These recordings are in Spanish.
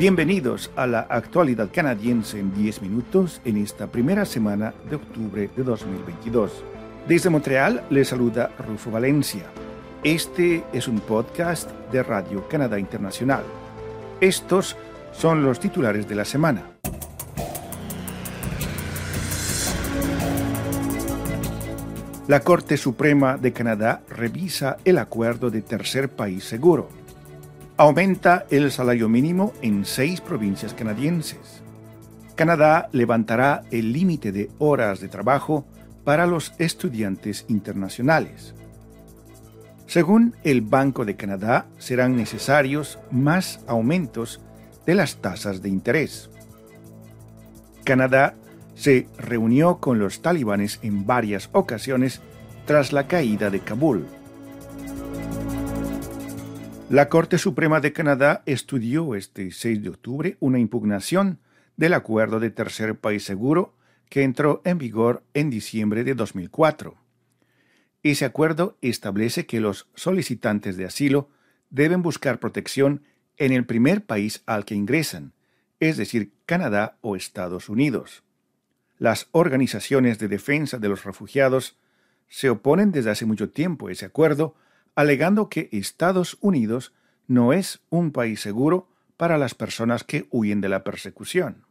Bienvenidos a la actualidad canadiense en 10 minutos en esta primera semana de octubre de 2022. Desde Montreal les saluda Rufo Valencia. Este es un podcast de Radio Canadá Internacional. Estos son los titulares de la semana. La Corte Suprema de Canadá revisa el acuerdo de tercer país seguro aumenta el salario mínimo en seis provincias canadienses. Canadá levantará el límite de horas de trabajo para los estudiantes internacionales. Según el Banco de Canadá, serán necesarios más aumentos de las tasas de interés. Canadá se reunió con los talibanes en varias ocasiones tras la caída de Kabul. La Corte Suprema de Canadá estudió este 6 de octubre una impugnación del acuerdo de tercer país seguro que entró en vigor en diciembre de 2004. Ese acuerdo establece que los solicitantes de asilo deben buscar protección en el primer país al que ingresan, es decir, Canadá o Estados Unidos. Las organizaciones de defensa de los refugiados se oponen desde hace mucho tiempo a ese acuerdo alegando que Estados Unidos no es un país seguro para las personas que huyen de la persecución.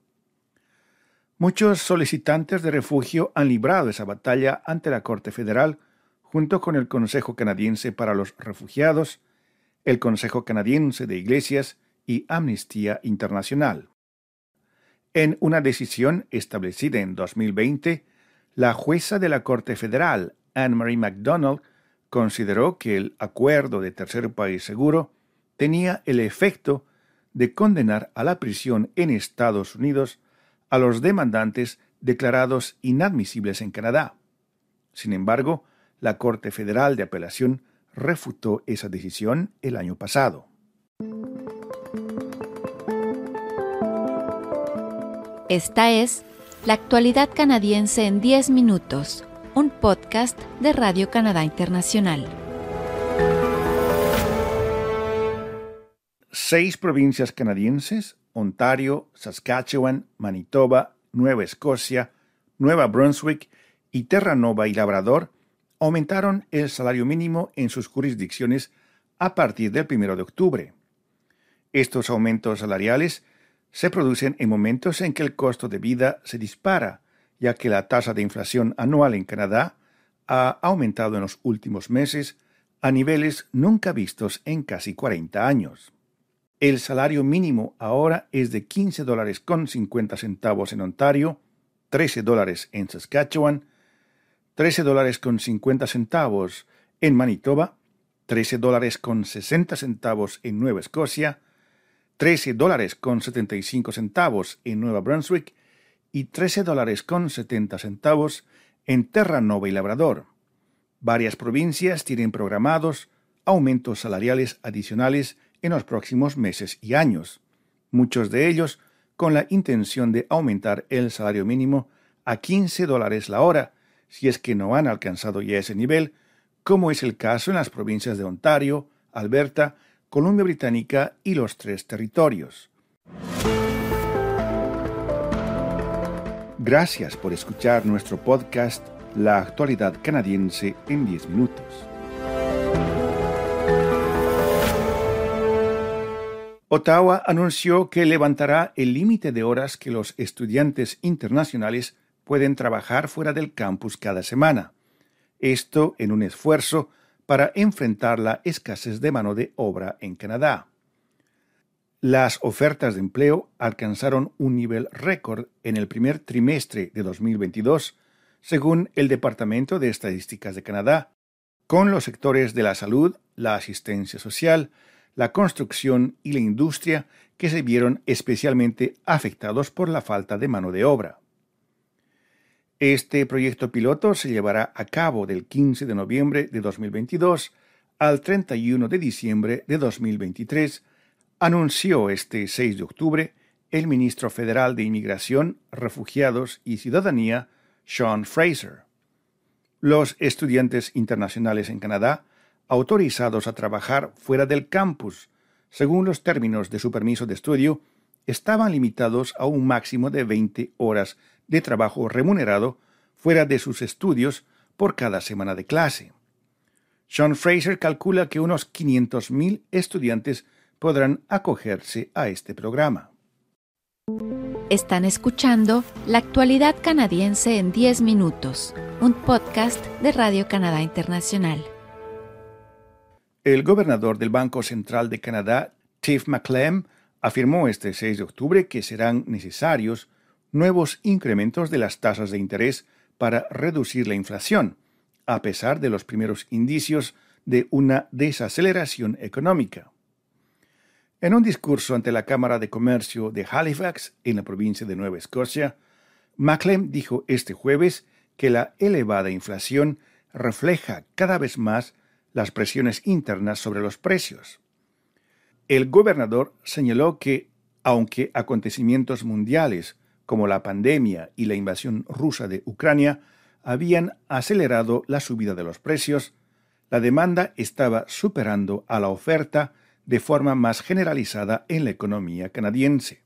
Muchos solicitantes de refugio han librado esa batalla ante la Corte Federal junto con el Consejo Canadiense para los Refugiados, el Consejo Canadiense de Iglesias y Amnistía Internacional. En una decisión establecida en 2020, la jueza de la Corte Federal, Anne-Marie MacDonald, consideró que el acuerdo de tercer país seguro tenía el efecto de condenar a la prisión en Estados Unidos a los demandantes declarados inadmisibles en Canadá. Sin embargo, la Corte Federal de Apelación refutó esa decisión el año pasado. Esta es la actualidad canadiense en 10 minutos un podcast de Radio Canadá Internacional. Seis provincias canadienses, Ontario, Saskatchewan, Manitoba, Nueva Escocia, Nueva Brunswick y Terranova y Labrador, aumentaron el salario mínimo en sus jurisdicciones a partir del 1 de octubre. Estos aumentos salariales se producen en momentos en que el costo de vida se dispara, ya que la tasa de inflación anual en Canadá ha aumentado en los últimos meses a niveles nunca vistos en casi 40 años. El salario mínimo ahora es de 15 dólares con 50 centavos en Ontario, 13 dólares en Saskatchewan, 13 dólares con 50 centavos en Manitoba, 13 dólares con 60 centavos en Nueva Escocia, 13 dólares con 75 centavos en Nueva Brunswick y 13 dólares con 70 centavos en Terranova y Labrador. Varias provincias tienen programados aumentos salariales adicionales en los próximos meses y años, muchos de ellos con la intención de aumentar el salario mínimo a 15 dólares la hora, si es que no han alcanzado ya ese nivel, como es el caso en las provincias de Ontario, Alberta, Columbia Británica y los tres territorios. Gracias por escuchar nuestro podcast La actualidad canadiense en 10 minutos. Ottawa anunció que levantará el límite de horas que los estudiantes internacionales pueden trabajar fuera del campus cada semana. Esto en un esfuerzo para enfrentar la escasez de mano de obra en Canadá. Las ofertas de empleo alcanzaron un nivel récord en el primer trimestre de 2022, según el Departamento de Estadísticas de Canadá, con los sectores de la salud, la asistencia social, la construcción y la industria que se vieron especialmente afectados por la falta de mano de obra. Este proyecto piloto se llevará a cabo del 15 de noviembre de 2022 al 31 de diciembre de 2023 anunció este 6 de octubre el ministro federal de Inmigración, Refugiados y Ciudadanía, Sean Fraser. Los estudiantes internacionales en Canadá, autorizados a trabajar fuera del campus, según los términos de su permiso de estudio, estaban limitados a un máximo de 20 horas de trabajo remunerado fuera de sus estudios por cada semana de clase. Sean Fraser calcula que unos 500.000 estudiantes podrán acogerse a este programa. Están escuchando La actualidad canadiense en 10 minutos, un podcast de Radio Canadá Internacional. El gobernador del Banco Central de Canadá, Tiff McClem, afirmó este 6 de octubre que serán necesarios nuevos incrementos de las tasas de interés para reducir la inflación, a pesar de los primeros indicios de una desaceleración económica. En un discurso ante la Cámara de Comercio de Halifax, en la provincia de Nueva Escocia, Maclean dijo este jueves que la elevada inflación refleja cada vez más las presiones internas sobre los precios. El gobernador señaló que, aunque acontecimientos mundiales como la pandemia y la invasión rusa de Ucrania habían acelerado la subida de los precios, la demanda estaba superando a la oferta de forma más generalizada en la economía canadiense.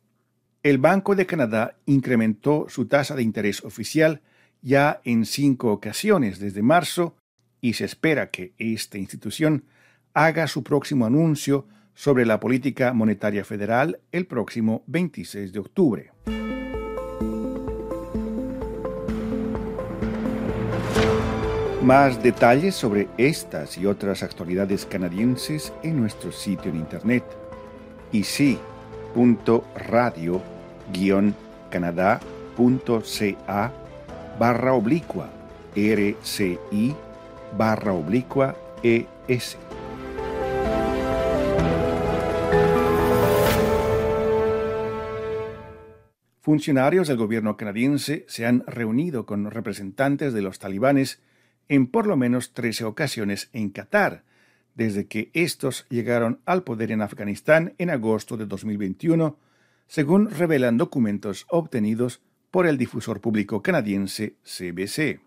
El Banco de Canadá incrementó su tasa de interés oficial ya en cinco ocasiones desde marzo y se espera que esta institución haga su próximo anuncio sobre la política monetaria federal el próximo 26 de octubre. Más detalles sobre estas y otras actualidades canadienses en nuestro sitio en internet ici.radio-canadá.ca barra oblicua rci barra oblicua es. Funcionarios del gobierno canadiense se han reunido con representantes de los talibanes en por lo menos 13 ocasiones en Qatar, desde que estos llegaron al poder en Afganistán en agosto de 2021, según revelan documentos obtenidos por el difusor público canadiense CBC.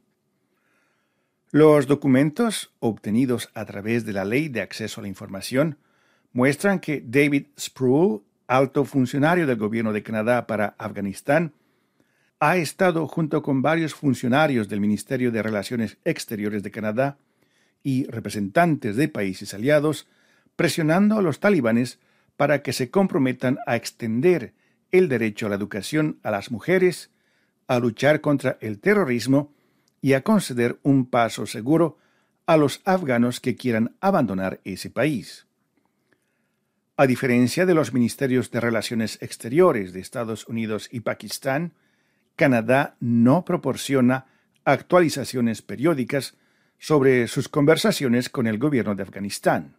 Los documentos obtenidos a través de la Ley de Acceso a la Información muestran que David Sproul alto funcionario del gobierno de Canadá para Afganistán, ha estado junto con varios funcionarios del Ministerio de Relaciones Exteriores de Canadá y representantes de países aliados, presionando a los talibanes para que se comprometan a extender el derecho a la educación a las mujeres, a luchar contra el terrorismo y a conceder un paso seguro a los afganos que quieran abandonar ese país. A diferencia de los ministerios de Relaciones Exteriores de Estados Unidos y Pakistán, Canadá no proporciona actualizaciones periódicas sobre sus conversaciones con el gobierno de Afganistán.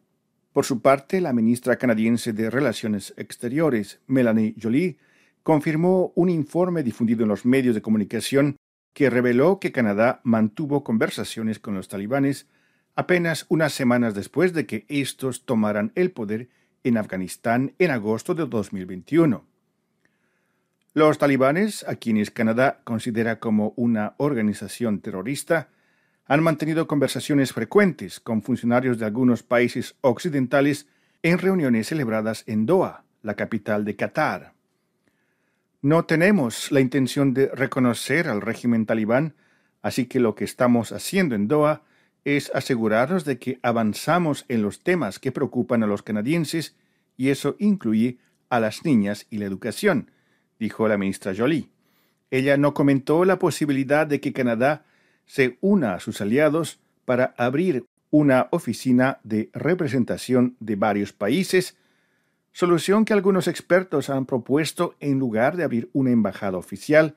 Por su parte, la ministra canadiense de Relaciones Exteriores, Melanie Jolie, confirmó un informe difundido en los medios de comunicación que reveló que Canadá mantuvo conversaciones con los talibanes apenas unas semanas después de que estos tomaran el poder en Afganistán en agosto de 2021. Los talibanes, a quienes Canadá considera como una organización terrorista, han mantenido conversaciones frecuentes con funcionarios de algunos países occidentales en reuniones celebradas en Doha, la capital de Qatar. No tenemos la intención de reconocer al régimen talibán, así que lo que estamos haciendo en Doha es asegurarnos de que avanzamos en los temas que preocupan a los canadienses y eso incluye a las niñas y la educación, dijo la ministra Jolie. Ella no comentó la posibilidad de que Canadá se una a sus aliados para abrir una oficina de representación de varios países, solución que algunos expertos han propuesto en lugar de abrir una embajada oficial,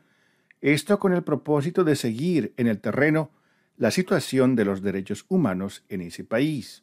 esto con el propósito de seguir en el terreno la situación de los derechos humanos en ese país.